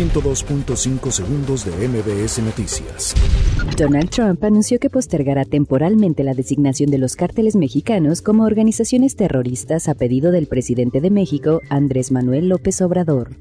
102.5 segundos de MBS Noticias. Donald Trump anunció que postergará temporalmente la designación de los cárteles mexicanos como organizaciones terroristas a pedido del presidente de México, Andrés Manuel López Obrador.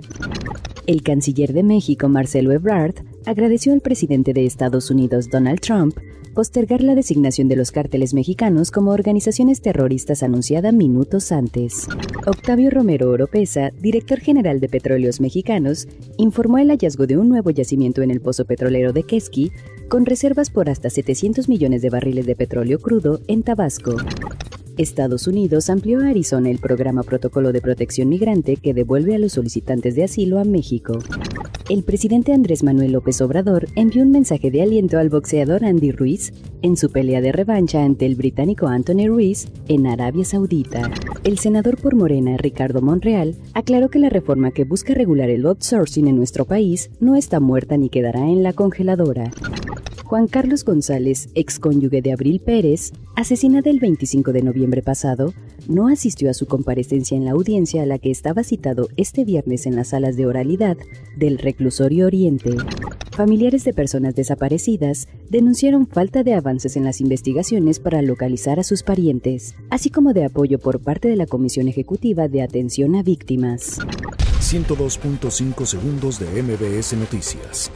El canciller de México, Marcelo Ebrard, agradeció al presidente de Estados Unidos, Donald Trump, postergar la designación de los cárteles mexicanos como organizaciones terroristas anunciada minutos antes. Octavio Romero Oropesa, director general de Petróleos Mexicanos, informó el hallazgo de un nuevo yacimiento en el pozo petrolero de Quesqui, con reservas por hasta 700 millones de barriles de petróleo crudo en Tabasco. Estados Unidos amplió a Arizona el programa Protocolo de Protección Migrante que devuelve a los solicitantes de asilo a México. El presidente Andrés Manuel López Obrador envió un mensaje de aliento al boxeador Andy Ruiz en su pelea de revancha ante el británico Anthony Ruiz en Arabia Saudita. El senador por Morena, Ricardo Monreal, aclaró que la reforma que busca regular el outsourcing en nuestro país no está muerta ni quedará en la congeladora. Juan Carlos González, excónyuge de Abril Pérez, asesinada el 25 de noviembre pasado, no asistió a su comparecencia en la audiencia a la que estaba citado este viernes en las salas de oralidad del Reclusorio Oriente. Familiares de personas desaparecidas denunciaron falta de avances en las investigaciones para localizar a sus parientes, así como de apoyo por parte de la Comisión Ejecutiva de Atención a Víctimas. 102.5 segundos de MBS Noticias.